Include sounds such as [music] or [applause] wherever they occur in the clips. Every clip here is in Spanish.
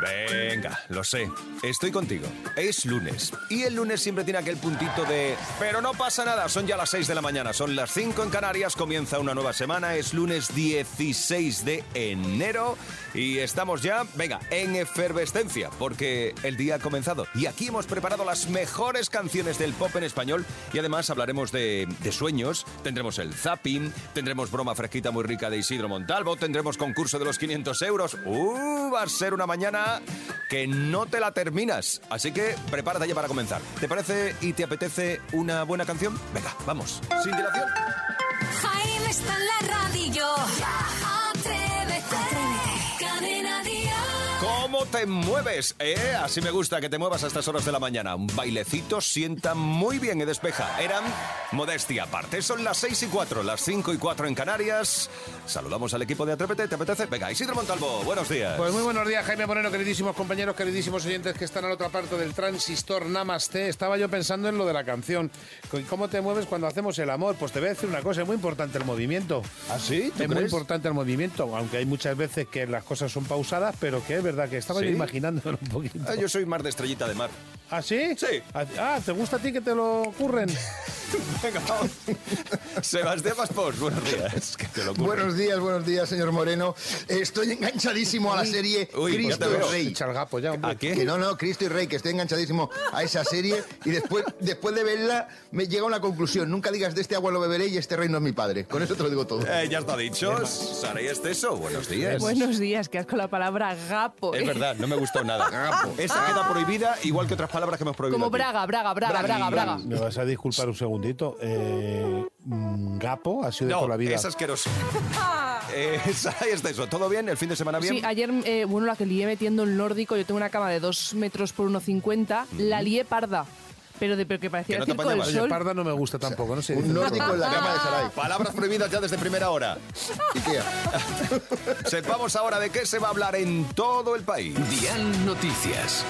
Venga, lo sé. Estoy contigo. Es lunes. Y el lunes siempre tiene aquel puntito de... Pero no pasa nada, son ya las 6 de la mañana, son las 5 en Canarias, comienza una nueva semana, es lunes 16 de enero y estamos ya, venga, en efervescencia, porque el día ha comenzado. Y aquí hemos preparado las mejores canciones del pop en español y además hablaremos de, de sueños, tendremos el zapping, tendremos broma fresquita muy rica de Isidro Montalvo, tendremos concurso de los 500 euros. ¡Uh! Va a ser una mañana que no te la terminas. Así que prepárate ya para comenzar. ¿Te parece y te apetece una buena canción? Venga, vamos. Sin dilación. Jaime está en la radio. ¿Cómo te mueves? ¿Eh? Así me gusta que te muevas a estas horas de la mañana. Un bailecito sienta muy bien y despeja. Eran modestia aparte. Son las 6 y 4, las 5 y 4 en Canarias. Saludamos al equipo de Atrévete. ¿Te apetece? Venga, Isidro Montalvo, buenos días. Pues muy buenos días, Jaime Moreno, queridísimos compañeros, queridísimos oyentes que están a la otra parte del transistor Namaste. Estaba yo pensando en lo de la canción. ¿Cómo te mueves cuando hacemos el amor? Pues te voy a decir una cosa, es muy importante el movimiento. ¿Ah, sí? ¿Tú Es muy importante el movimiento, aunque hay muchas veces que las cosas son pausadas, pero que es verdad que estaba ¿Sí? yo imaginándolo un poquito. Ah, yo soy más de estrellita de mar. ¿Ah, sí? Sí. Ah, ¿te gusta a ti que te lo ocurren? [laughs] [laughs] Venga, vamos. Sebastián Maspons, buenos días. Buenos días, buenos días, señor Moreno. Estoy enganchadísimo a la serie Uy, ya Cristo y. Rey. Echa el gapo ya, hombre. ¿A qué? Que no, no, Cristo y Rey, que estoy enganchadísimo a esa serie y después, después de verla me llega a una conclusión. Nunca digas de este agua lo beberé y este rey no es mi padre. Con eso te lo digo todo. Eh, ya está dicho. Saray Esteso, buenos días. Buenos días, que has con la palabra gapo. Es ¿eh? verdad, no me gustó nada. Esa queda prohibida, igual que otras palabras que hemos prohibido. Como aquí. Braga, Braga, Braga, Braga, Braga. Me vas a disculpar un segundito. Eh, mm, gapo ha sido de No, toda la vida. es asqueroso. [laughs] eh, [laughs] Saray Esteso, ¿todo bien? ¿El fin de semana bien? Sí, ayer, eh, bueno, la que lié metiendo el nórdico, yo tengo una cama de 2 metros por 1,50, la lié parda. Pero de pero que parecía Que no el circo del. Oye, sol. parda no me gusta tampoco, no sé. Un nórdico en la cama de [laughs] Sarai. Palabras prohibidas ya desde primera hora. Ikea. Sepamos ahora de qué se va a hablar en todo el país. Dial Noticias.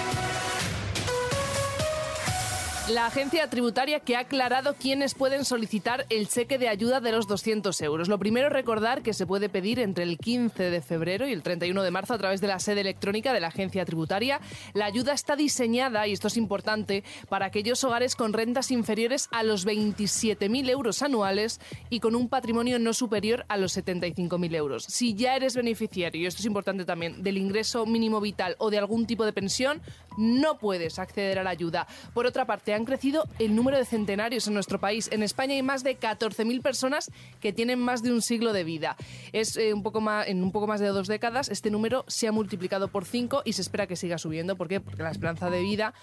La agencia tributaria que ha aclarado quiénes pueden solicitar el cheque de ayuda de los 200 euros. Lo primero, recordar que se puede pedir entre el 15 de febrero y el 31 de marzo a través de la sede electrónica de la agencia tributaria. La ayuda está diseñada, y esto es importante, para aquellos hogares con rentas inferiores a los 27.000 euros anuales y con un patrimonio no superior a los 75.000 euros. Si ya eres beneficiario, y esto es importante también, del ingreso mínimo vital o de algún tipo de pensión, no puedes acceder a la ayuda. Por otra parte, han crecido el número de centenarios en nuestro país. En España hay más de 14.000 personas que tienen más de un siglo de vida. Es eh, un poco más, en un poco más de dos décadas este número se ha multiplicado por cinco y se espera que siga subiendo. ¿Por qué? Porque la esperanza de vida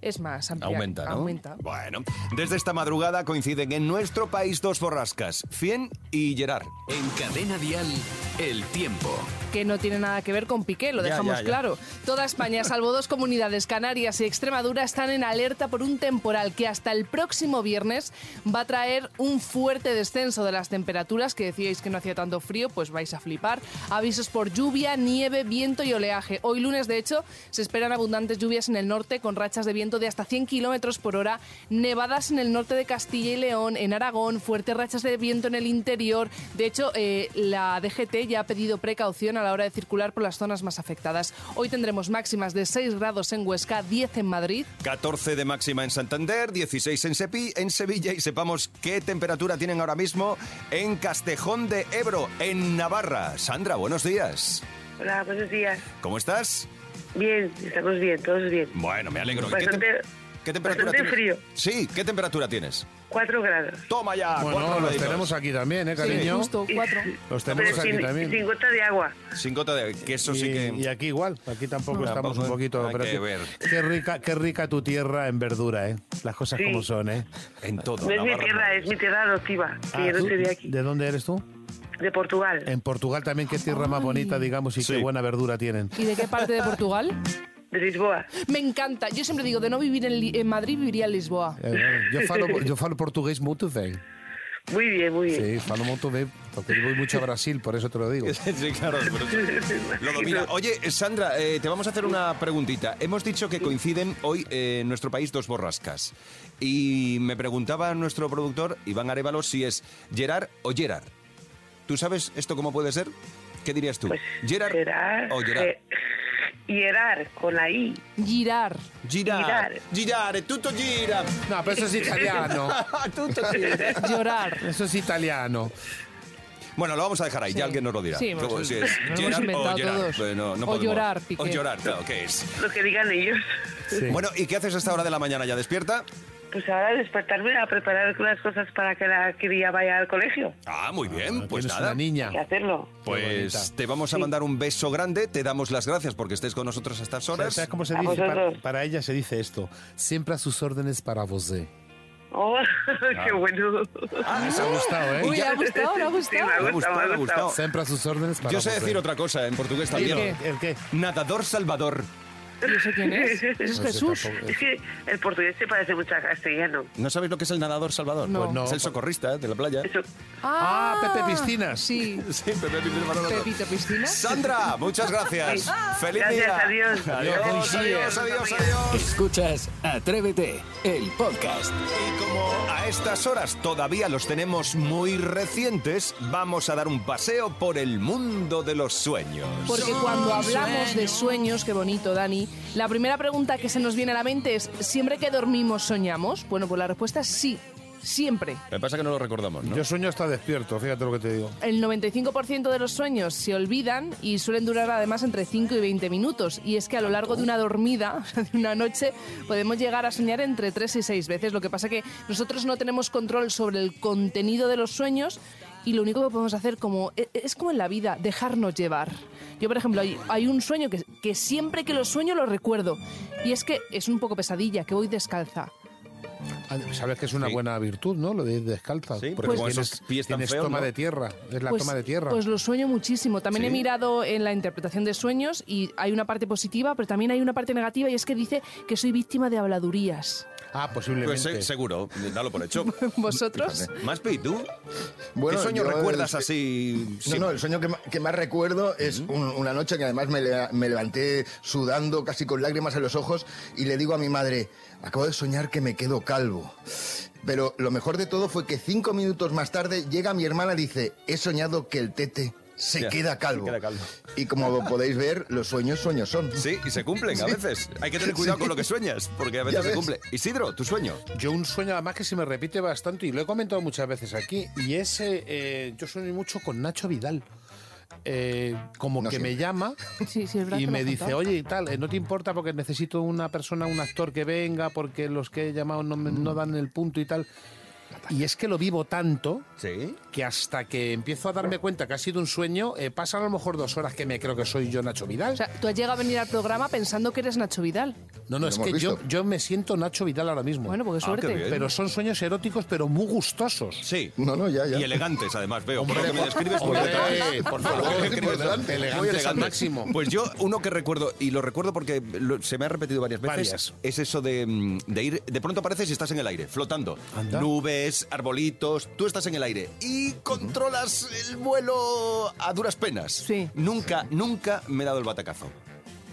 es más amplia. Aumenta, ¿no? Aumenta. Bueno, desde esta madrugada coinciden en nuestro país dos borrascas, Fien y Gerard. En Cadena Dial, el tiempo. que no tiene nada que ver con Piqué, lo Ya, dejamos ya, ya. claro. Toda España, salvo dos comunidades, Canarias y Extremadura, están en alerta por un temporal que hasta el próximo viernes va a traer un fuerte descenso de las temperaturas, que decíais que no hacía tanto frío, pues vais a flipar. Avisos por lluvia, nieve, viento y oleaje. Hoy lunes, de hecho, se esperan abundantes lluvias en el norte con rachas de viento de hasta 100 kilómetros por hora, nevadas en el norte de Castilla y León, en Aragón, fuertes rachas de viento en el interior. De hecho, eh, la DGT ya ha pedido precaución a la hora de circular por las zonas más afectadas. Hoy tendremos máximas de 6 grados en Huesca, 10 en Madrid. 14 de máxima en Santander, 16 en, Sepi, en Sevilla y sepamos qué temperatura tienen ahora mismo en Castejón de Ebro, en Navarra. Sandra, buenos días. Hola, buenos días. ¿Cómo estás? Bien, estamos bien, todos bien. Bueno, me alegro. ¿Qué, Bastante, tem- qué temperatura bastante tienes? frío. Sí, ¿qué temperatura tienes? 4 grados. Toma ya, cuatro Bueno, los graditos. tenemos aquí también, ¿eh, Sí, cariño? justo, 4. Los tenemos Pero aquí sin, también. sin gota de agua. Sin gota de... Que eso y, sí que... y aquí igual, aquí tampoco No, estamos tampoco, un poquito... hay pero que qué- ver. Qué rica, qué rica tu tierra en verdura, ¿eh? Las cosas Sí. como son, ¿eh? En todo. No es mi tierra, es mi tierra adoptiva, que Ah, yo no ¿tú? soy de aquí. ¿De dónde eres tú? De Portugal. En Portugal también, qué tierra más bonita, digamos, y Sí. qué buena verdura tienen. ¿Y de qué parte de Portugal? De Lisboa. Me encanta. Yo siempre digo, de no vivir en, en Madrid, viviría en Lisboa. Eh, yo, falo, yo falo portugués muito bem. Muy bien, muy bien. Sí, falo moito de... Porque yo voy mucho a Brasil, por eso te lo digo. [laughs] Sí, claro. pero- Lo domina. Oye, Sandra, eh, te vamos a hacer una preguntita. Hemos dicho que coinciden hoy eh, en nuestro país dos borrascas. Y me preguntaba nuestro productor, Iván Arevalo, si es Gerard o Gerard. ¿Tú sabes esto cómo puede ser? ¿Qué dirías tú? Pues ¿Gerard Gerard, o Gerard? Ge- Gerard, con la I. Girar. Girard. Girard. Girard, tutto gira. No, pero eso es [laughs] italiano. [laughs] tutto [laughs] gira. Llorar. Eso es italiano. Bueno, lo vamos a dejar ahí, ya alguien nos lo dirá. Sí, ¿Cómo si es lo hemos Gerard o inventado Gerard? todos. No, no O podemos. llorar, Piqué. O llorar, claro, ¿qué es? Lo que digan ellos. Sí. Bueno, ¿y qué haces a esta hora de la mañana? ¿Ya despierta? Pues ahora despertarme a preparar las cosas para que la cría vaya al colegio. Ah, muy bien, pues Tienes nada. una niña. Hay que hacerlo. Pues te vamos a mandar un beso grande, te damos las gracias porque estés con nosotros a estas horas. ¿Sabes cómo se A dice? Para, para ella se dice esto. Siempre a sus órdenes para vos. eh. Oh, [laughs] qué bueno. Ah, les ha gustado, ¿eh? Uy, ¿le ha gustado? ¿Le ha Sí, gustado? ha Me ha gustado, gustado, me ha me ha gustado. gustado. Siempre a sus órdenes para Yo sé vos, decir eh. otra cosa en portugués ¿El también. qué? ¿El qué? Nadador Salvador. ¿Y eso quién es? [laughs] Es No sé Jesús. tampoco. Es que el portugués se parece mucho a castellano. ¿No sabéis lo que es el nadador Salvador? No. Pues no. Es el socorrista ¿eh? de la playa. Eso, Ah, Pepe Piscinas. Sí. Sí, [laughs] Pepe Manolo. Pepito Piscina. Sandra, muchas gracias. Feliz Gracias, día. adiós. Adiós, Adiós, adiós, adiós, adiós. Escuchas Atrévete, el podcast. Y como a estas horas todavía los tenemos muy recientes, vamos a dar un paseo por el mundo de los sueños. Porque cuando hablamos de sueños, qué bonito, Dani, la primera pregunta que se nos viene a la mente es, ¿siempre que dormimos soñamos? Bueno, pues la respuesta es sí, siempre. Me pasa que no lo recordamos, ¿no? Yo sueño hasta despierto, fíjate lo que te digo. El 95% de los sueños se olvidan y suelen durar además entre 5 y 20 minutos. Y es que a lo largo de una dormida, [laughs] de una noche, podemos llegar a soñar entre 3 y 6 veces. Lo que pasa que nosotros no tenemos control sobre el contenido de los sueños y lo único que podemos hacer como e- es como en la vida, dejarnos llevar. Yo, por ejemplo, hay, hay un sueño que, que siempre que lo sueño lo recuerdo. Y es que es un poco pesadilla, que voy descalza. Ah, Sabes que es una Sí. buena virtud, ¿no? Lo de ir descalza. Sí, porque con tienes, esos pies tan tienes feos, toma ¿no? de tierra. Es la pues, toma de tierra. Pues lo sueño muchísimo. También he ¿Sí? mirado en la interpretación de sueños y hay una parte positiva, pero también hay una parte negativa y es que dice que soy víctima de habladurías. Ah, Pues posiblemente. eh, seguro, dalo por hecho. [laughs] ¿Vosotros? Maspi, ¿tú? Bueno, ¿Qué sueño yo recuerdas el- así? No, no, el sueño que, más recuerdo es un- una noche que además me, me levanté sudando, casi con lágrimas en los ojos, y le digo a mi madre, acabo de soñar que me quedo calvo. Pero lo mejor de todo fue que cinco minutos más tarde llega mi hermana y dice, he soñado que el tete se Ya, queda calvo. se queda calvo. Y como podéis ver, los sueños, sueños son. Sí, y se cumplen [laughs] a veces. Hay que tener cuidado Sí. con lo que sueñas, porque a veces se cumple. Isidro, tu sueño. Yo un sueño además que se me repite bastante y lo he comentado muchas veces aquí y es eh, eh, yo sueño mucho con Nacho Vidal. Eh, como No que siempre. me llama [laughs] Sí, y me dice, oye y tal, eh, no te importa porque necesito una persona, un actor que venga porque los que he llamado no, me- no dan el punto y tal. Y es que lo vivo tanto Sí. que hasta que empiezo a darme cuenta que ha sido un sueño, eh, pasan a lo mejor dos horas que me creo que soy yo Nacho Vidal. O sea, tú has llegado a venir al programa pensando que eres Nacho Vidal. no, no, es que yo, yo me siento Nacho Vidal ahora mismo. Bueno, porque Ah, suerte. bien. pero son sueños eróticos, pero muy gustosos. Sí. No, no, ya, ya. Y elegantes, además, veo. por lo que me describes, hombre, por favor, Lo que me por delante, elegantes elegantes. máximo. Pues yo, uno que recuerdo, y lo recuerdo porque lo- se me ha repetido varias veces, Varias. es eso de, mm, de ir, de pronto apareces y estás en el aire, flotando. Anda. Nubes, arbolitos, tú estás en el aire y controlas el vuelo a duras penas. Sí. Nunca, nunca me he dado el batacazo.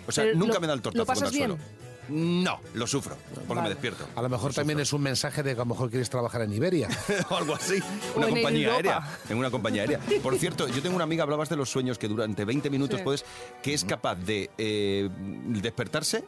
O sea, Pero nunca lo- me da el tortazo ¿lo pasas contra el bien? suelo. No, lo sufro, porque Vale. me despierto. A lo mejor también es un mensaje de que a lo mejor quieres trabajar en Iberia. [laughs] o algo así. Una en compañía Europa. aérea. En una compañía aérea. Por [laughs] cierto, yo tengo una amiga, hablabas de los sueños que durante 20 minutos Sí. puedes, que es capaz de eh, despertarse,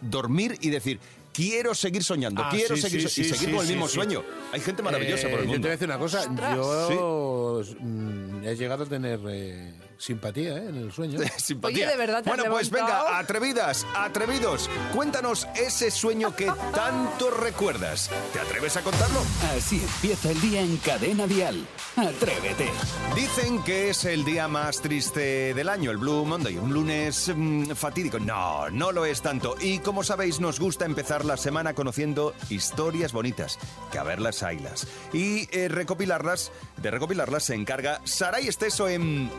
dormir y decir, quiero seguir soñando, Ah, quiero sí, seguir sí, so-", y seguir sí, con el mismo sí. sueño. Hay gente maravillosa Eh, por el Yo te mundo. voy a decir una cosa, Ostras. yo mm, he llegado a tener eh, simpatía eh, en el sueño. [laughs] Simpatía. Oye, ¿de verdad te has Bueno, pues levantado? venga, atrevidas, atrevidos, cuéntanos ese sueño que tanto recuerdas. ¿Te atreves a contarlo? Así empieza el día en Cadena Dial. Atrévete. Dicen que es el día más triste del año, el Blue Monday, un lunes mm, fatídico. No, no lo es tanto. Y como sabéis, nos gusta empezar la semana conociendo historias bonitas, que a verlas haylas. Y eh, recopilarlas, de recopilarlas se encarga Saray Esteso en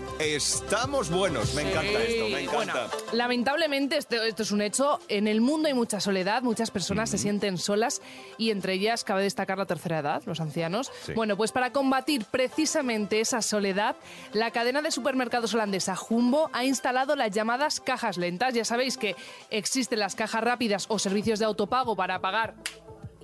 Estamos Buenos. Me encanta esto, me encanta. Bueno, lamentablemente, esto, esto es un hecho. En el mundo hay mucha soledad, muchas personas se sienten solas y entre ellas cabe destacar la tercera edad, los ancianos. Sí. Bueno, pues para combatir precisamente esa soledad, la cadena de supermercados holandesa Jumbo ha instalado las llamadas cajas lentas. Ya sabéis que existen las cajas rápidas o servicios de autopago para pagar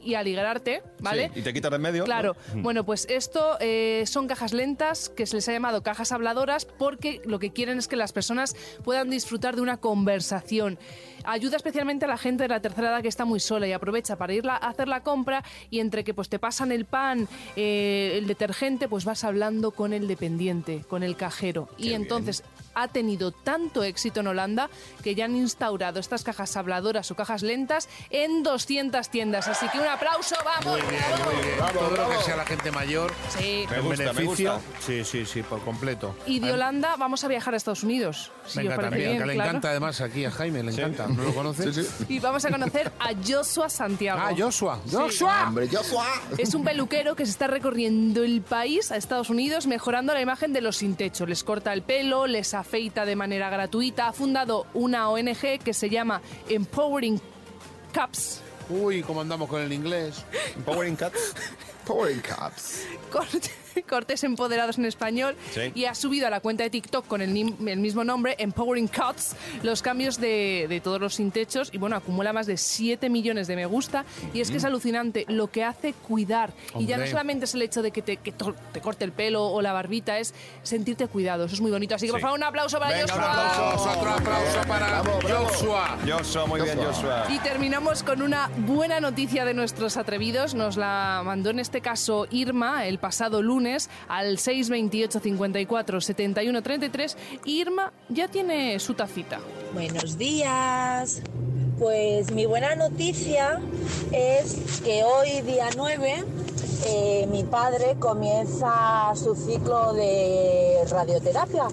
y aligerarte, ¿vale? Sí, y te quitas de en medio. Claro. Bueno, pues esto eh, son cajas lentas que se les ha llamado cajas habladoras porque lo que quieren es que las personas puedan disfrutar de una conversación. Ayuda especialmente a la gente de la tercera edad que está muy sola y aprovecha para ir a hacer la compra y entre que pues te pasan el pan, eh, el detergente, pues vas hablando con el dependiente, con el cajero. y bien. entonces ha tenido tanto éxito en Holanda que ya han instaurado estas cajas habladoras o cajas lentas en 200 tiendas. Así que un aplauso, vamos. Muy bien, bravo. muy bien. Todo lo que sea la gente mayor. Sí. Me gusta, me beneficio. gusta. Sí, sí, sí, por completo. Y de Holanda vamos a viajar a Estados Unidos. Si os mira, bien, que le claro. encanta además aquí a Jaime, le encanta. ¿No lo conoces? Y vamos a conocer a Joshua Santiago. Ah, Joshua. Joshua. Hombre, Joshua. Es un peluquero que se está recorriendo el país a Estados Unidos mejorando la imagen de los sin techo. Les corta el pelo, les afeita de manera gratuita. Ha fundado una ONG que se llama Empowering Caps. Uy, cómo andamos con el inglés. Powering Cats. Power Caps. Corte- [laughs] Cortes Empoderados en español Sí. y ha subido a la cuenta de TikTok con el, el mismo nombre, Empowering Cuts, los cambios de, de todos los sin techos y bueno, acumula más de 7 millones de me gusta y es que es alucinante lo que hace cuidar y ya no Hombre. solamente es el hecho de que te, que te corte el pelo o la barbita, es sentirte cuidado, eso es muy bonito, así que por Sí. favor un aplauso para Venga, un Joshua. aplauso. Otro aplauso para Joshua. Joshua, muy bien, Joshua. Y terminamos con una buena noticia de nuestros atrevidos. Nos la mandó en este caso Irma el pasado lunes al 628 54 71 33. Irma ya tiene su tacita. Buenos días. Pues mi buena noticia es que hoy, día 9, eh, mi padre comienza su ciclo de radioterapia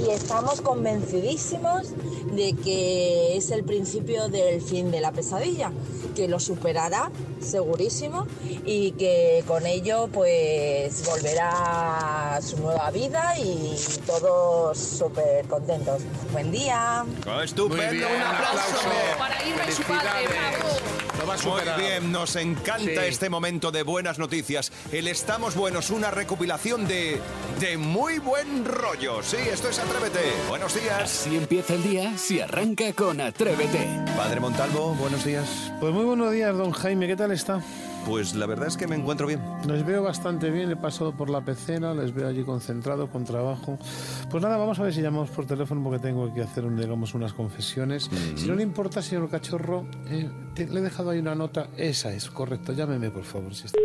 y estamos convencidísimos de que es el principio del fin de la pesadilla, que lo superará segurísimo y que con ello pues volverá a su nueva vida y todos súper contentos. Buen día. Oh, estupendo, bien, un aplauso. Para Irma y su padre, bravo. Lo va a Muy bien, nos encanta Sí. este momento de buenas noticias. El Estamos Buenos, una recopilación de, de muy buen rollo. Sí, esto es Atrévete. Buenos días. Si empieza el día, si arranca con Atrévete. Padre Montalvo, buenos días. Pues muy buenos días, don Jaime. ¿Qué tal está? Pues la verdad es que me encuentro bien. Les veo bastante bien, he pasado por la pecera, les veo allí concentrados con trabajo. Pues nada, vamos a ver si llamamos por teléfono porque tengo que hacer, un- digamos, unas confesiones. Si no le importa, señor Cachorro, eh, te- le he dejado ahí una nota. Esa es, correcto. Llámeme, por favor. si está-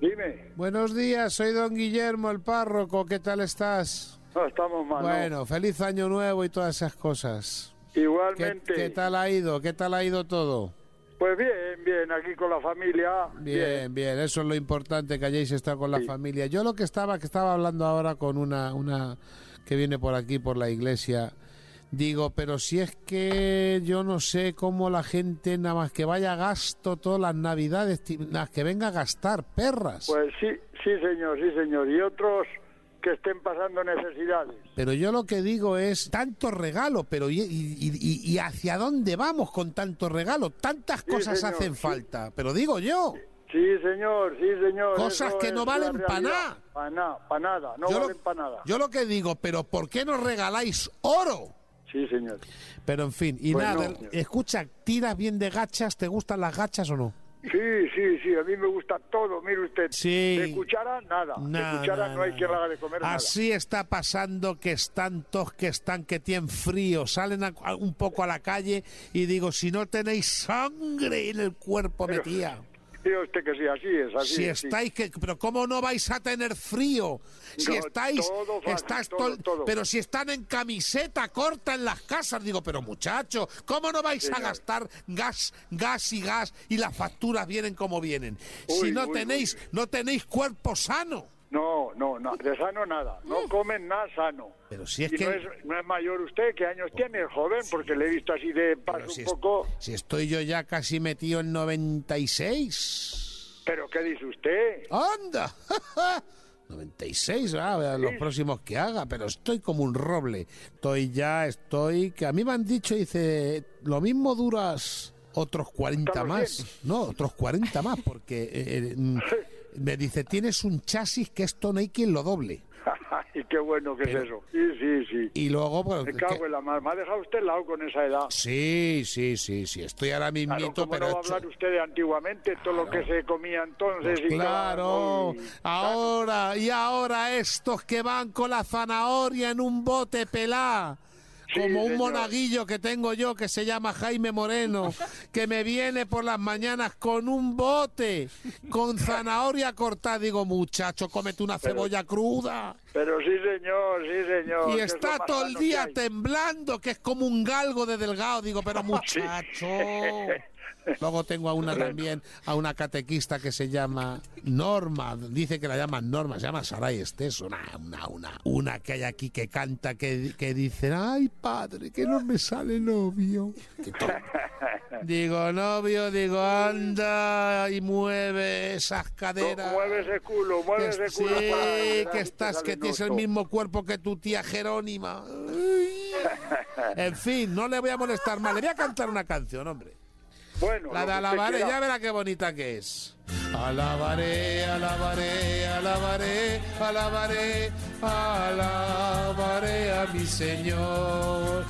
Dime, Buenos días, soy don Guillermo, el párroco. ¿Qué tal estás? no estamos mal. ¿no? Bueno, feliz año nuevo y todas esas cosas. ¿Qué, Igualmente. qué tal ha ido? ¿Qué tal ha ido todo? Pues bien, bien, aquí con la familia. Bien, bien, eso es lo importante que hayáis estado con la Sí. familia. Yo lo que estaba, que estaba hablando ahora con una, una que viene por aquí, por la iglesia, digo, pero si es que yo no sé cómo la gente nada más que vaya a gasto todas las navidades, nada que venga a gastar, perras. Pues sí, sí señor, sí señor. Y otros que estén pasando necesidades. Pero yo lo que digo es tanto regalo, pero ¿y, y- hacia dónde vamos con tanto regalo? Tantas Sí, cosas señor, hacen sí. falta, pero digo yo. Sí señor, sí señor. Cosas que no valen la pa' realidad. nada. Pa' nada, pa' nada, no yo, valen para nada. yo lo que digo, pero ¿por qué no regaláis oro? Sí señor. Pero en fin, y Pues nada, no. escucha, ¿tiras bien de gachas? ¿Te gustan las gachas o no? Sí, sí, sí, a mí me gusta todo. Mire usted, Sí. de cuchara nada. De cuchara no hay quien la haga de comer Así está pasando que están todos que están que tienen frío, salen a- a- un poco a la calle y digo, si no tenéis sangre en el cuerpo nada. Diga usted que sí, así es, así Si es, sí. estáis que, pero cómo no vais a tener frío? Si No, estáis, todo fácil, estás todo, tol- todo. pero si están en camiseta corta en las casas, digo, pero muchacho, ¿cómo no vais a gastar gas, gas y gas y las facturas vienen como vienen? si no uy, tenéis, uy. no tenéis cuerpo sano. No, no, no, de sano nada. No comen nada sano. Pero si es y que... no, es, no es mayor usted, ¿qué años tiene? Es joven, porque le he visto así de paso si, un es- poco. si estoy yo ya casi metido en 96. ¿Pero qué dice usted? ¡Anda! [laughs] 96, ah, a ver, los próximos que haga, pero estoy como un roble. Estoy ya, estoy... Que a mí me han dicho, dice, lo mismo duras otros 40 Hasta los más. No, otros 40 más, porque eh, eh, [laughs] mm, me dice, tienes un chasis que esto no hay quien lo doble. [laughs] y qué bueno que Pero- es eso. Sí, sí, sí. Y luego, pues... Me que- cago en la mar. Me ha dejado usted lado con esa edad. Sí, sí, sí, sí, estoy ahora Claro, mismito, ¿cómo pero... no va a hablar usted de antiguamente? Todo lo que se comía entonces. y Claro, y- ahora, y ahora estos que van con la zanahoria en un bote pelá. Como un monaguillo que tengo yo que se llama Jaime Moreno, que me viene por las mañanas con un bote, con zanahoria cortada. Digo, muchacho, cómete una cebolla cruda. Pero sí, señor, sí, señor. Y es está más todo el que día temblando, que es como un galgo de delgado. Digo, pero [laughs] muchacho. [laughs] Luego tengo a una también, a una catequista que se llama Norma, dice que la llaman Norma, se llama Saray Estés, una, una, una, una que hay aquí que canta, que, que dice, ay padre, que no me sale novio. Digo, novio, digo, anda y mueve esas caderas. Mueve ese culo, mueve ese culo. sí, que estás, que tienes el mismo cuerpo que tu tía Jerónima. [laughs] En fin, no le voy a molestar más. Le voy a cantar una canción, hombre. Bueno, La de alabaré, ya verá qué bonita que es. Alabaré, alabaré, alabaré, alabaré, alabaré a mi Señor.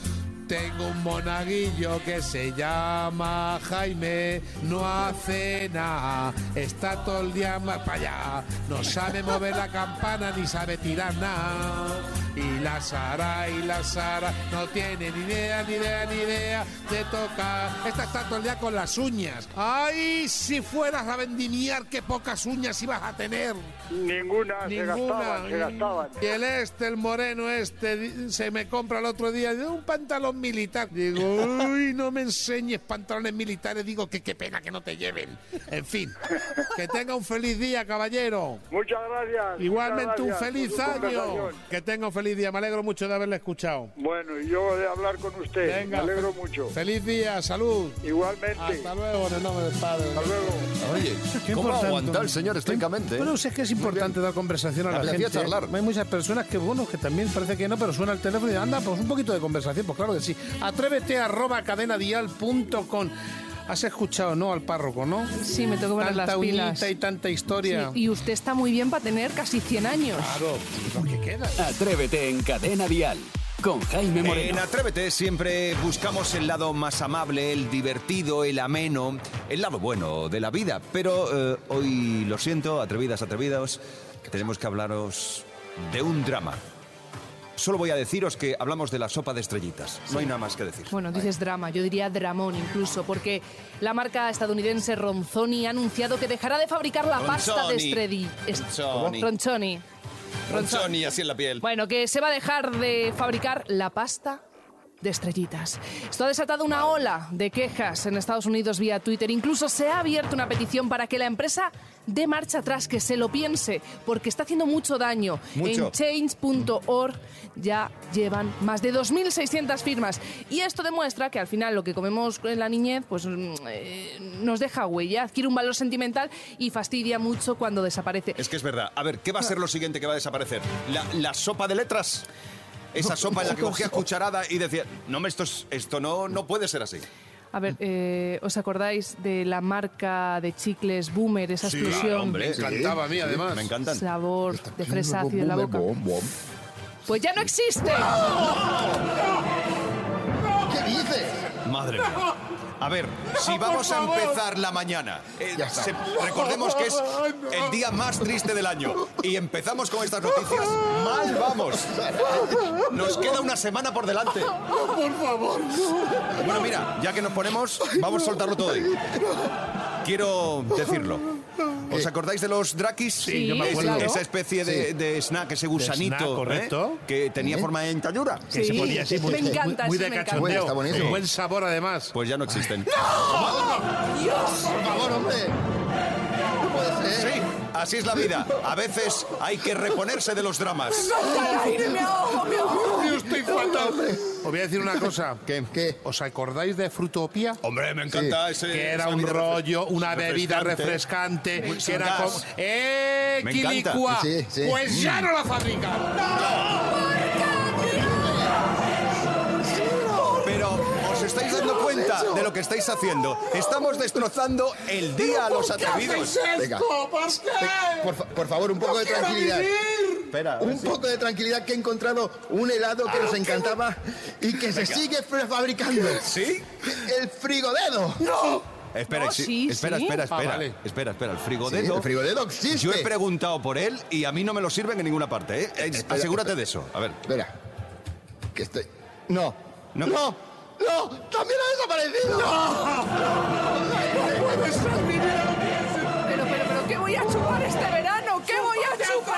Tengo un monaguillo que se llama Jaime, no hace nada, está todo el día más para allá, no sabe mover la campana ni sabe tirar nada. Y la Sara y la Sara no tiene ni idea, ni idea, ni idea de tocar. Esta está todo el día con las uñas. ¡Ay, si fueras a vendimiar, qué pocas uñas ibas a tener! Ninguna, se gastaban, se gastaban. Y el este, el moreno este, se me compra el otro día de un pantalón militar. Digo, uy, no me enseñes pantalones militares. Digo, que qué pena que no te lleven. En fin, que tenga un feliz día, caballero. Muchas gracias. Igualmente un muchas gracias feliz año. Que tenga un feliz día. Me alegro mucho de haberle escuchado. Bueno, y yo de hablar con usted. Venga, Me alegro mucho. Feliz día, salud. Igualmente. Hasta luego, en el nombre del Padre. Hasta luego. Oye, Qué ¿cómo importante. aguanta el señor estoicamente? eh? Bueno, sí es que es importante dar conversación a la gente. charlar. Hay muchas personas que, bueno, que también parece que no, pero suena el teléfono y anda, pues un poquito de conversación. Pues claro que sí. Atrévete arroba cadenadial.com. Has escuchado, ¿no? Al párroco, ¿no? Sí, me tengo que poner Tanta las pilas. y tanta historia. Sí, y usted está muy bien para tener casi 100 años. Claro, lo que queda. Atrévete en Cadena Dial con Jaime En Moreno. Atrévete siempre buscamos el lado más amable, el divertido, el ameno, el lado bueno de la vida. Pero eh, hoy, lo siento, atrevidas, atrevidos, que tenemos que hablaros de un drama. Solo voy a deciros que hablamos de la sopa de estrellitas. No hay nada más que decir. Bueno, dices drama, yo diría dramón incluso, porque la marca estadounidense Ronzoni ha anunciado que dejará de fabricar la pasta de Ronzoni. estrelli... est- Ronzoni. Ronzoni. Ronzoni, así en la piel. Bueno, que se va a dejar de fabricar la pasta de estrellitas. Esto ha desatado una ola de quejas en Estados Unidos vía Twitter. Incluso se ha abierto una petición para que la empresa dé marcha atrás, que se lo piense, porque está haciendo mucho daño. Mucho. En change.org ya llevan más de 2.600 firmas. Y esto demuestra que al final lo que comemos en la niñez pues mm, eh, nos deja huella, adquiere un valor sentimental y fastidia mucho cuando desaparece. Es que es verdad. A ver, ¿qué va a ser lo siguiente que va a desaparecer? ¿La, la sopa de letras? Esa sopa en la que cogías cucharada y decías, no, esto, es- esto no, no puede ser así. A ver, eh, ¿os acordáis de la marca de chicles Boomer, esa explosión? hombre. Me encantaba a mí, además. Me encantan. Sabor de fresa ácido en la boca. Pues ya no existe. ¿Qué dices? Madre mía. A ver, si vamos a empezar la mañana, eh, se- recordemos que es el día más triste del año y empezamos con estas noticias, mal vamos. Nos queda una semana por delante. Por favor. Bueno, mira, ya que nos ponemos, vamos a soltarlo todo ahí. Quiero decirlo. ¿Os acordáis de los drakis? Sí, yo me Es- acuerdo. Esa especie de, de snack, ese gusanito, snack, ¿eh? correcto. que tenía forma de dentadura. Que se Sí, ponía así muy, me encanta, muy sí, de me cachondeo. Está buenísimo. Buen sabor, además. Pues ya no existen. [laughs] Por favor, hombre. No puede ser. Sí, así es la vida. A veces hay que reponerse de los dramas. Yo estoy fatal. Os voy a decir una cosa. [laughs] ¿Qué? ¿Qué? ¿Os acordáis de Frutopia? Hombre, me encanta ese. que era esa un bebida rollo, refres- una bebida refrescante, que era como... ¡Eh, Me encanta. Quilicua! Sí, sí. Pues ya no la fabrican. Pero os estáis dando cuenta de lo que estáis haciendo. Estamos destrozando el día a los atrevidos. Venga. Por, fa- por favor, un poco de tranquilidad. Espera. Un poco de tranquilidad que he encontrado un helado que nos encantaba y que se sigue fa- fabricando. ¿Sí? El frigodedo. Espera, No, sí, sí, espera, sí. espera, Ah, espera, vale. espera, espera, el Sí, frigodedo. el frigodedo existe. Yo he preguntado por él y a mí no me lo sirven en ninguna parte, ¿eh? Espera, Asegúrate espera. de eso. A ver. Espera. Que estoy. No. No. No. No. También ha desaparecido. Pero, pero, pero, ¿qué voy a chupar este verano? ¿Qué voy a chupar?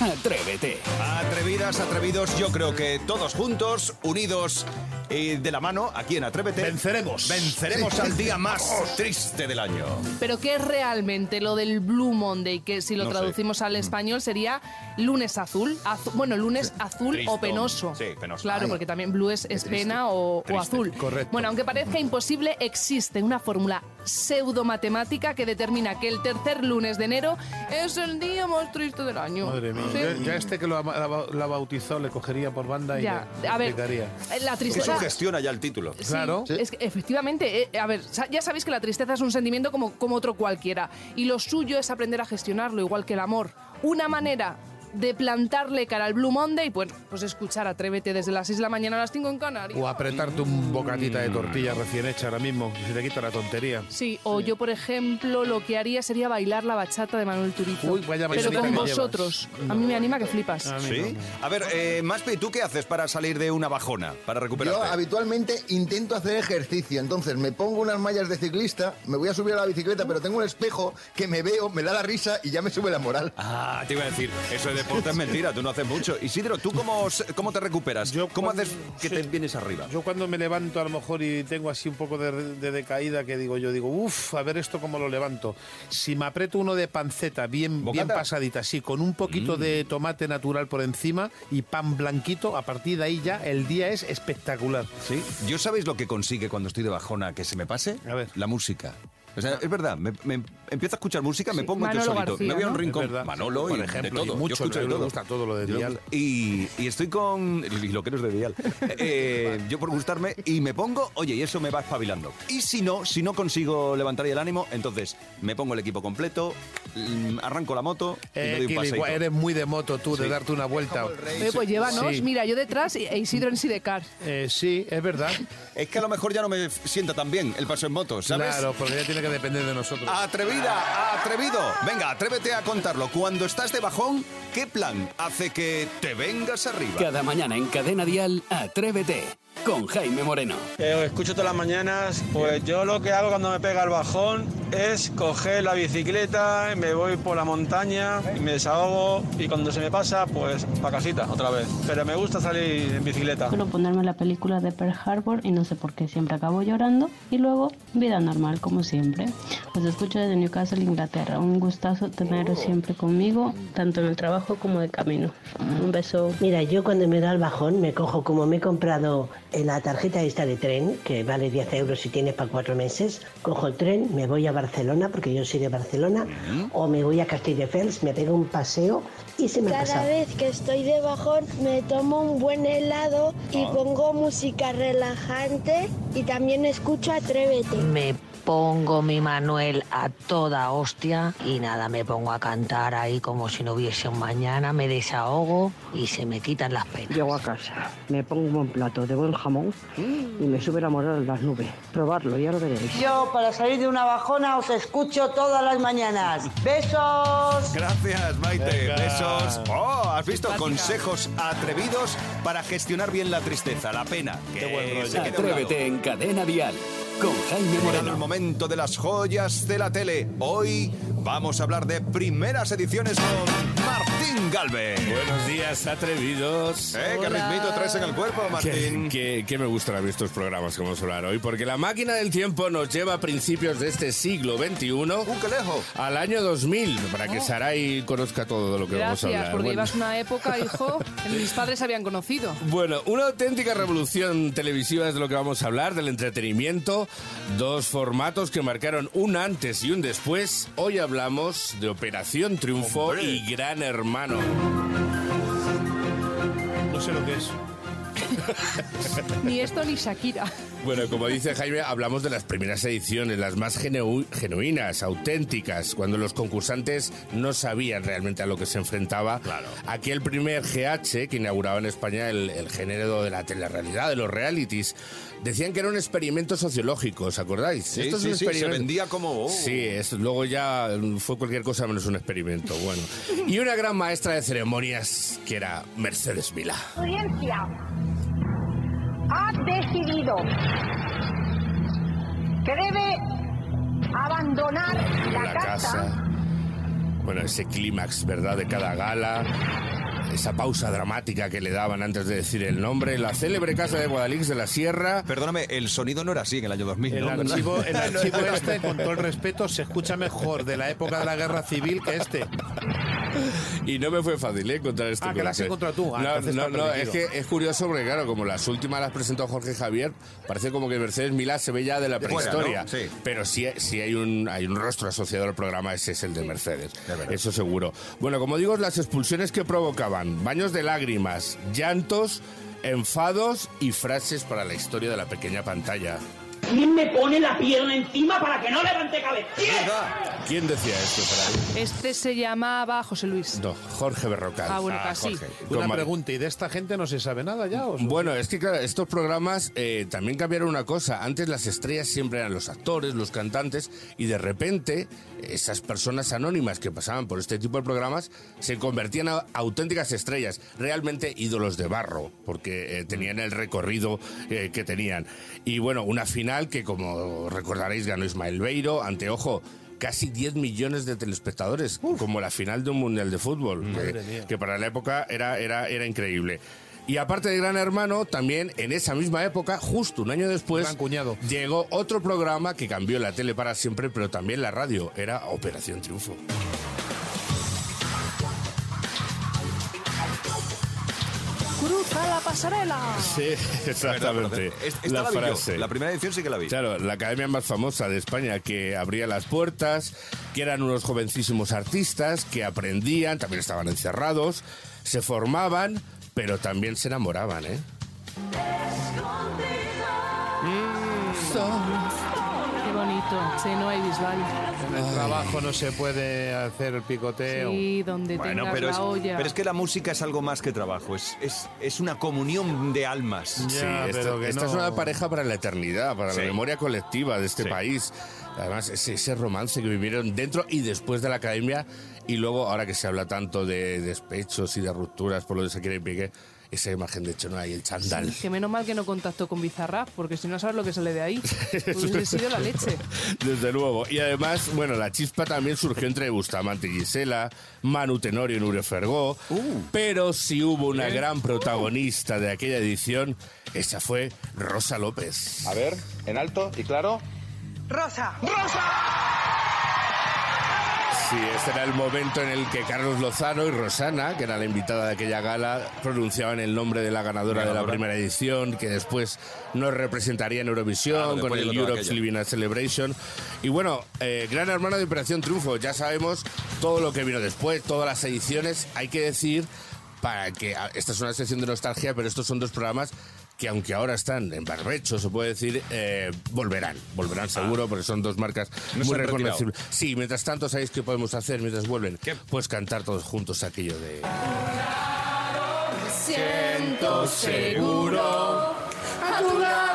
Atrévete. Atrevidas, atrevidos, yo creo que todos juntos, unidos y de la mano, aquí en Atrévete. Venceremos. Venceremos al día [laughs] más triste del año. Pero ¿qué es realmente lo del Blue Monday? Que si lo No sé. traducimos al español sería lunes azul. Azu- bueno, lunes azul Tristón. o penoso. Sí, penoso. Claro, Ay. porque también blue es, es pena o, azul. Correcto. Bueno, aunque parezca imposible, existe una fórmula pseudo-matemática que determina que el tercer lunes de enero es el día más triste del año. Madre mía. Sí. Yo- este que lo ha, la, la bautizó le cogería por banda y Ya, le a ver, explicaría. la Eso tristeza... gestiona ya el título. Sí, Claro. Es que efectivamente, eh, a ver, sa- ya sabéis que la tristeza es un sentimiento como, como otro cualquiera. Y lo suyo es aprender a gestionarlo, igual que el amor. Una manera de plantarle cara al Blue Monday, pues, pues escuchar Atrévete desde las 6 de la mañana a las 5 en Canarias. O apretarte un bocatita de tortilla recién hecha ahora mismo, que se te quita la tontería. Sí, o yo, por ejemplo, lo que haría sería bailar la bachata de Manuel Turizo. Uy, vaya Pero con llevas. vosotros. A mí me anima que flipas. A ¿Sí? no. A ver, eh, Maspi, ¿tú qué haces para salir de una bajona? Para recuperarte. Yo habitualmente intento hacer ejercicio, entonces me pongo unas mallas de ciclista, me voy a subir a la bicicleta, pero tengo un espejo que me veo, me da la risa y ya me sube la moral. Ah, te iba a decir, eso de deporte es mentira, tú no haces mucho. Isidro, ¿tú cómo, cómo te recuperas? Yo ¿Cómo cuando- haces que sí. te vienes arriba? Yo cuando me levanto a lo mejor y tengo así un poco de, de decaída que digo yo, digo, uff, a ver esto cómo lo levanto. Si me aprieto uno de panceta bien, ¿Bocata? bien pasadita, así, con un poquito de tomate natural por encima y pan blanquito, a partir de ahí ya el día es espectacular. ¿Sí? ¿Yo sabéis lo que consigue cuando estoy de bajona que se me pase? A ver. La música. O sea, es verdad, me, me- empiezo a escuchar música, me pongo yo Manolo solito. García, me voy a un ¿no? rincón, Es verdad. Manolo Por y ejemplo, de y todo. mucho, yo escucho de todo. gusta todo lo de Yo- Dial. Y, y estoy con... Y lo que no es de Dial. [laughs] Eh, yo por gustarme y me pongo, oye, y eso me va espabilando. Y si no, si no consigo levantar el ánimo, entonces me pongo el equipo completo, mm, arranco la moto y me Eh, doy un Kili, paseíto. eres muy de moto tú, de darte una vuelta. Oye, pues llévanos, Sí. mira, yo detrás e Isidro en Sidecar. Eh, sí, es verdad. Es que a lo mejor ya no me sienta tan bien el paso en moto, ¿sabes? Claro, porque ya tiene que depender de nosotros. Atrevida, atrevido. Venga, atrévete a contarlo. Cuando estás de bajón, ¿qué plan hace que te vengas arriba? Cada mañana en Cadena Dial, Atrévete. Con Jaime Moreno. Eh, os escucho todas las mañanas, pues yo lo que hago cuando me pega el bajón es coger la bicicleta, me voy por la montaña, me desahogo y cuando se me pasa, pues para casita otra vez. Pero me gusta salir en bicicleta. Suelo ponerme la película de Pearl Harbor y no sé por qué siempre acabo llorando y luego vida normal como siempre. Os escucho desde Newcastle, Inglaterra. Un gustazo teneros siempre conmigo, tanto en el trabajo como de camino. Un beso. Mira, yo cuando me da el bajón me cojo, como me he comprado en la tarjeta esta de tren, que vale 10 euros y tienes para cuatro meses, cojo el tren, me voy a Barcelona, porque yo soy de Barcelona, o me voy a Castelldefels, me pego un paseo y se me ha Cada pasado. vez que estoy de bajón me tomo un buen helado y pongo música relajante y también escucho Atrévete. Me pongo mi Manuel a toda hostia y nada, me pongo a cantar ahí como si no hubiese un mañana, me desahogo y se me quitan las penas. Llego a casa, me pongo un buen plato de buen jamón y me sube la moral a las nubes. Probarlo, ya lo veréis. Yo, para salir de una bajona, os escucho todas las mañanas. ¡Besos! Gracias, Maite. Venga. Besos. Oh, has visto Simpática. consejos atrevidos para gestionar bien la tristeza, la pena. Que buen rollo. Atrévete en Cadena Dial. Con Jaime Llegado el Moreno. momento de las joyas de la tele. Hoy vamos a hablar de primeras ediciones con Martín Martín Galvez. Buenos días, atrevidos. ¿Eh? ¿Qué ritmito traes en el cuerpo, Martín? ¿Qué, qué, qué me gustan a mí estos programas que vamos a hablar hoy? Porque la máquina del tiempo nos lleva a principios de este siglo XXI. ¡Un lejos! Al año 2000, para que Sarai conozca todo de lo que vamos a Gracias, hablar. porque Bueno. ibas una época, hijo, que mis padres habían conocido. Bueno, una auténtica revolución televisiva es de lo que vamos a hablar, del entretenimiento. Dos formatos que marcaron un antes y un después. Hoy hablamos de Operación Triunfo Hombre. y Gran Hermano. No sé lo que es. Ni esto ni Shakira. Bueno, como dice Jaime, hablamos de las primeras ediciones, las más genu- genuinas, auténticas, cuando los concursantes no sabían realmente a lo que se enfrentaba. Claro. Aquel primer GH que inauguraba en España el, el género de la telerrealidad, de los realities, decían que era un experimento sociológico, ¿os acordáis? Sí, Esto es sí, un sí, se experimento. vendía como... oh. Sí, es- luego ya fue cualquier cosa menos un experimento, bueno. [laughs] Y una gran maestra de ceremonias que era Mercedes Milá. audiencia ha decidido que debe abandonar la, la casa. Bueno, ese clímax, ¿verdad?, de cada gala. Esa pausa dramática que le daban antes de decir el nombre. La célebre casa de Guadalix de la Sierra. Perdóname, el sonido no era así en el año 2000, El ¿no? Archivo, [laughs] el archivo este, con todo el respeto, se escucha mejor de la época de la guerra civil que este. [laughs] Y no me fue fácil ¿eh? encontrar este Ah, que la has corte. encontrado tú. Ah, no, entonces no, está no, es permitido. que es curioso porque, claro, como las últimas las presentó Jorge Javier, parece como que Mercedes Milá se ve ya de la De fuera, prehistoria. ¿no? Sí. Pero sí, sí hay, un, hay un rostro asociado al programa, ese es el de Mercedes. verdad. Eso seguro. Bueno, como digo, las expulsiones que provocaban, baños de lágrimas, llantos, enfados y frases para la historia de la pequeña pantalla. ¿Quién me pone la pierna encima para que no levante cabeza? ¿Quién decía esto, Saray? Este se llamaba José Luis. No, Jorge Berrocal. Ah, bueno, casi. Jorge. Una pregunta, ¿y de esta gente no se sabe nada ya? o- Bueno, es que claro, estos programas eh, también cambiaron una cosa. Antes las estrellas siempre eran los actores, los cantantes, y de repente esas personas anónimas que pasaban por este tipo de programas se convertían a auténticas estrellas, realmente ídolos de barro, porque eh, tenían el recorrido eh, que tenían. Y bueno, una final que, como recordaréis, ganó Ismael Beiro, ante ojo. Casi 10 millones de telespectadores, como la final de un mundial de fútbol, que- para la época era, era, era increíble. Y aparte de Gran Hermano, también en esa misma época, justo un año después, llegó otro programa que cambió la tele para siempre, pero también la radio. Era Operación Triunfo. ¡Cruza la pasarela! Sí, [laughs] exactamente. Esta esta la, vi yo. La primera edición sí que la vi. Claro, la academia más famosa de España que abría las puertas, que eran unos jovencísimos artistas que aprendían, también estaban encerrados, se formaban, pero también se enamoraban, ¿eh? Qué bonito. Sí, no hay Bisbal. En el trabajo no se puede hacer el picoteo. Sí, donde Bueno, tengas pero la es, olla. pero es que la música es algo más que trabajo, es, es, es una comunión de almas. Ya, Sí, esta, pero que esta no. es una pareja para la eternidad, para Sí. la memoria colectiva de este Sí. país. Además, ese, ese romance que vivieron dentro y después de la academia, y luego, ahora que se habla tanto de despechos y de rupturas por lo de Shakira y Piqué, esa imagen de hecho no hay el chandal. Que menos mal que no contactó con Bizarrap, porque si no sabes lo que sale de ahí. Hubiese sido la leche. [laughs] Desde luego. Y además, bueno, la chispa también surgió entre Bustamante y Gisela, Manu Tenorio y Nurio Fergó. pero si hubo una gran protagonista de aquella edición, esa fue Rosa López. A ver, en alto y claro. ¡Rosa! ¡Rosa! Sí, este era el momento en el que Carlos Lozano y Rosana, que era la invitada de aquella gala, pronunciaban el nombre de la ganadora, de la primera edición, que después nos representaría en Eurovisión Claro, con el Europe's. Living a Celebration. Y bueno, eh, gran hermano de Operación Triunfo, ya sabemos todo lo que vino después, todas las ediciones. Hay que decir, para que ah, esta es una sección de nostalgia, pero estos son dos programas que aunque ahora están en barbecho, se puede decir, eh, volverán. Volverán seguro, porque son dos marcas Ah. No muy reconocibles. Sí, mientras tanto, ¿sabéis qué podemos hacer mientras vuelven? Pues cantar todos juntos aquello de... Siento seguro. A tu lado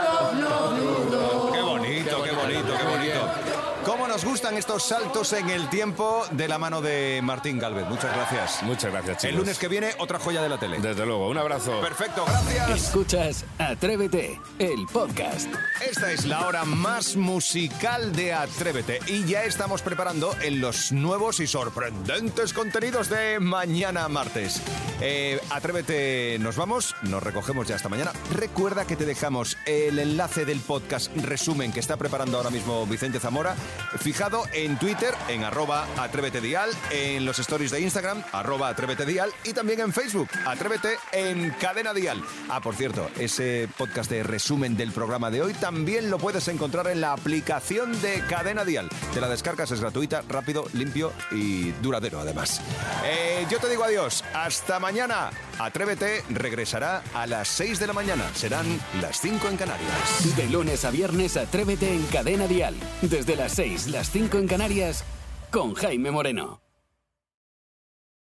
nos gustan estos saltos en el tiempo de la mano de Martín Galvez. Muchas gracias. Muchas gracias, chicos. El lunes que viene, otra joya de la tele. Desde luego, un abrazo. Perfecto, gracias. Escuchas Atrévete, el podcast. Esta es la hora más musical de Atrévete y ya estamos preparando en los nuevos y sorprendentes contenidos de mañana martes. Eh, Atrévete, nos vamos, nos recogemos ya esta mañana. Recuerda que te dejamos el enlace del podcast resumen que está preparando ahora mismo Vicente Zamora, fijado en Twitter, en arroba Atrévete Dial, en los stories de Instagram, arroba Atrévete Dial y también en Facebook, Atrévete en Cadena Dial. Ah, por cierto, ese podcast de resumen del programa de hoy también lo puedes encontrar en la aplicación de Cadena Dial. Te la descargas, es gratuita, rápido, limpio y duradero además. Eh, yo te digo adiós, hasta mañana. Atrévete regresará a las 6 de la mañana, serán las 5 en Canarias. De lunes a viernes, Atrévete en Cadena Dial. Desde las 6, las 5 en Canarias, con Jaime Moreno.